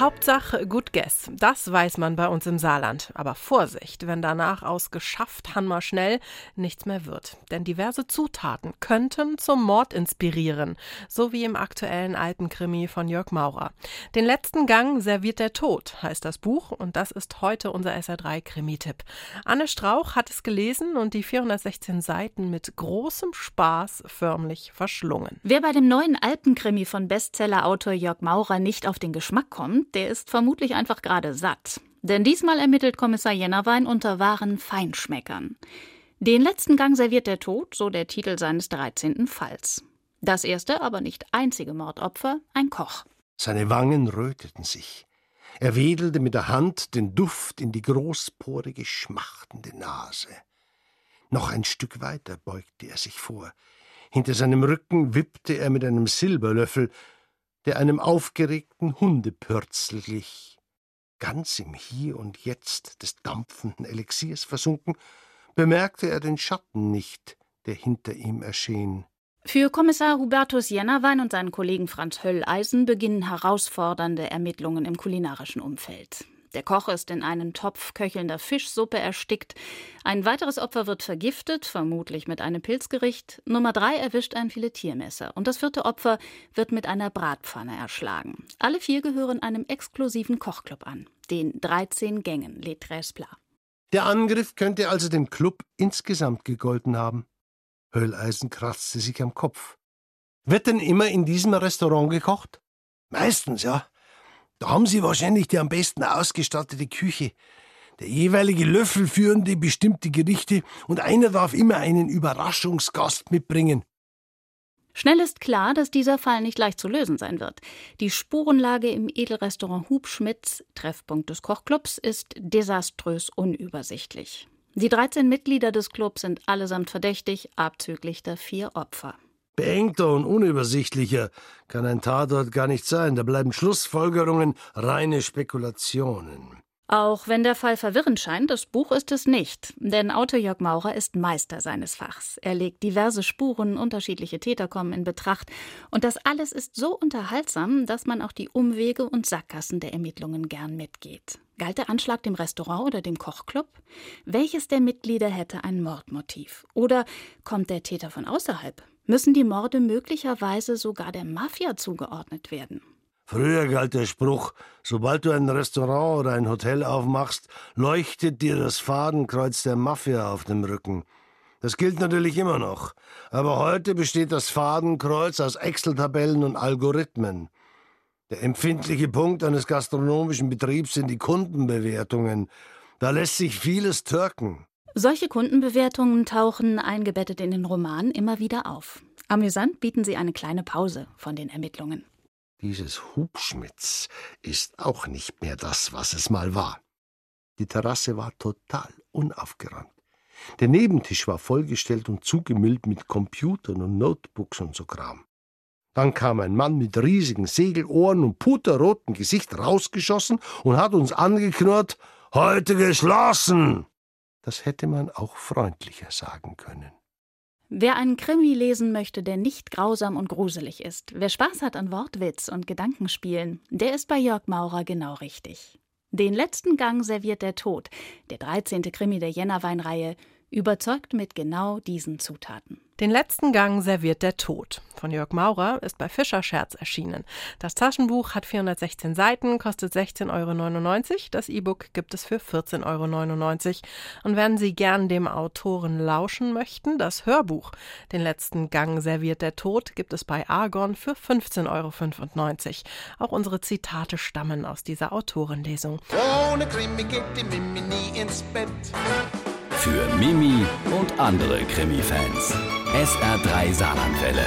Hauptsache Good Guess. Das weiß man bei uns im Saarland. Aber Vorsicht, wenn danach aus geschafft Hanmer schnell nichts mehr wird. Denn diverse Zutaten könnten zum Mord inspirieren. So wie im aktuellen Alpenkrimi von Jörg Maurer. Den letzten Gang serviert der Tod, heißt das Buch. Und das ist heute unser SR3 Krimi-Tipp. Anne Strauch hat es gelesen und die 416 Seiten mit großem Spaß förmlich verschlungen. Wer bei dem neuen Alpenkrimi von Bestsellerautor Jörg Maurer nicht auf den Geschmack kommt, der ist vermutlich einfach gerade satt. Denn diesmal ermittelt Kommissar Jennerwein unter wahren Feinschmeckern. Den letzten Gang serviert der Tod, so der Titel seines 13. Falls. Das erste, aber nicht einzige Mordopfer, ein Koch. Seine Wangen röteten sich. Er wedelte mit der Hand den Duft in die großporige, schmachtende Nase. Noch ein Stück weiter beugte er sich vor. Hinter seinem Rücken wippte er mit einem Silberlöffel der einem aufgeregten Hundepürzel glich. Ganz im Hier und Jetzt des dampfenden Elixiers versunken, bemerkte er den Schatten nicht, der hinter ihm erschien. Für Kommissar Hubertus Jennerwein und seinen Kollegen Franz Hölleisen beginnen herausfordernde Ermittlungen im kulinarischen Umfeld. Der Koch ist in einen Topf köchelnder Fischsuppe erstickt. Ein weiteres Opfer wird vergiftet, vermutlich mit einem Pilzgericht. Nummer drei erwischt ein Filetiermesser. Und das vierte Opfer wird mit einer Bratpfanne erschlagen. Alle vier gehören einem exklusiven Kochclub an, den 13 Gängen Les Tres. Der Angriff könnte also dem Club insgesamt gegolten haben. Hölleisen kratzte sich am Kopf. Wird denn immer in diesem Restaurant gekocht? Meistens, ja. Da haben Sie wahrscheinlich die am besten ausgestattete Küche. Der jeweilige Löffel führen die bestimmte Gerichte und einer darf immer einen Überraschungsgast mitbringen. Schnell ist klar, dass dieser Fall nicht leicht zu lösen sein wird. Die Spurenlage im Edelrestaurant Hubschmitz, Treffpunkt des Kochclubs, ist desaströs unübersichtlich. Die 13 Mitglieder des Clubs sind allesamt verdächtig, abzüglich der vier Opfer. Beengter und unübersichtlicher kann ein Tatort gar nicht sein. Da bleiben Schlussfolgerungen, reine Spekulationen. Auch wenn der Fall verwirrend scheint, das Buch ist es nicht. Denn Autor Jörg Maurer ist Meister seines Fachs. Er legt diverse Spuren, unterschiedliche Täter kommen in Betracht. Und das alles ist so unterhaltsam, dass man auch die Umwege und Sackgassen der Ermittlungen gern mitgeht. Galt der Anschlag dem Restaurant oder dem Kochclub? Welches der Mitglieder hätte ein Mordmotiv? Oder kommt der Täter von außerhalb? Müssen die Morde möglicherweise sogar der Mafia zugeordnet werden? Früher galt der Spruch, sobald du ein Restaurant oder ein Hotel aufmachst, leuchtet dir das Fadenkreuz der Mafia auf dem Rücken. Das gilt natürlich immer noch, aber heute besteht das Fadenkreuz aus Excel-Tabellen und Algorithmen. Der empfindliche Punkt eines gastronomischen Betriebs sind die Kundenbewertungen. Da lässt sich vieles türken. Solche Kundenbewertungen tauchen eingebettet in den Roman immer wieder auf. Amüsant bieten sie eine kleine Pause von den Ermittlungen. Dieses Hubschmitz ist auch nicht mehr das, was es mal war. Die Terrasse war total unaufgeräumt. Der Nebentisch war vollgestellt und zugemüllt mit Computern und Notebooks und so Kram. Dann kam ein Mann mit riesigen Segelohren und puterrotem Gesicht rausgeschossen und hat uns angeknurrt, heute geschlossen. Das hätte man auch freundlicher sagen können. Wer einen Krimi lesen möchte, der nicht grausam und gruselig ist, wer Spaß hat an Wortwitz und Gedankenspielen, der ist bei Jörg Maurer genau richtig. Den letzten Gang serviert der Tod, der 13. Krimi der Jännerweinreihe, überzeugt mit genau diesen Zutaten. Den letzten Gang serviert der Tod. Von Jörg Maurer ist bei Fischer Scherz erschienen. Das Taschenbuch hat 416 Seiten, kostet 16,99 Euro. Das E-Book gibt es für 14,99 Euro. Und wenn Sie gern dem Autoren lauschen möchten, das Hörbuch Den letzten Gang serviert der Tod gibt es bei Argon für 15,95 Euro. Auch unsere Zitate stammen aus dieser Autorenlesung. Ohne Krimi geht die Mimi nie ins Bett. Für Mimi und andere Krimi-Fans. SR3 Saarlandwelle.